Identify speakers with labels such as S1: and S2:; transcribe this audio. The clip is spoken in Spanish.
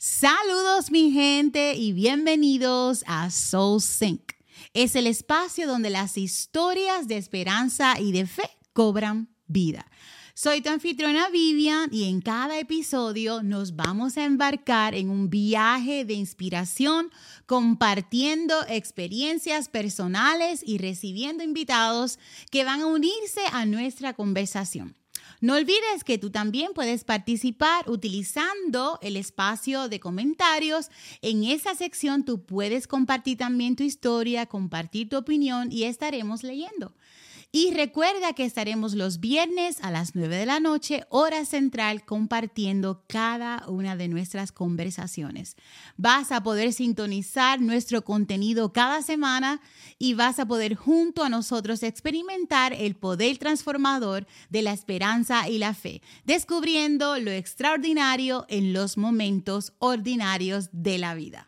S1: Saludos mi gente y bienvenidos a Soul Sync. Es el espacio donde las historias de esperanza y de fe cobran vida. Soy tu anfitriona Vivian y en cada episodio nos vamos a embarcar en un viaje de inspiración compartiendo experiencias personales y recibiendo invitados que van a unirse a nuestra conversación. No olvides que tú también puedes participar utilizando el espacio de comentarios. En esa sección tú puedes compartir también tu historia, compartir tu opinión y estaremos leyendo. Y recuerda que estaremos los viernes a las 9 de la noche, hora central, compartiendo cada una de nuestras conversaciones. Vas a poder sintonizar nuestro contenido cada semana y vas a poder junto a nosotros experimentar el poder transformador de la esperanza y la fe, descubriendo lo extraordinario en los momentos ordinarios de la vida.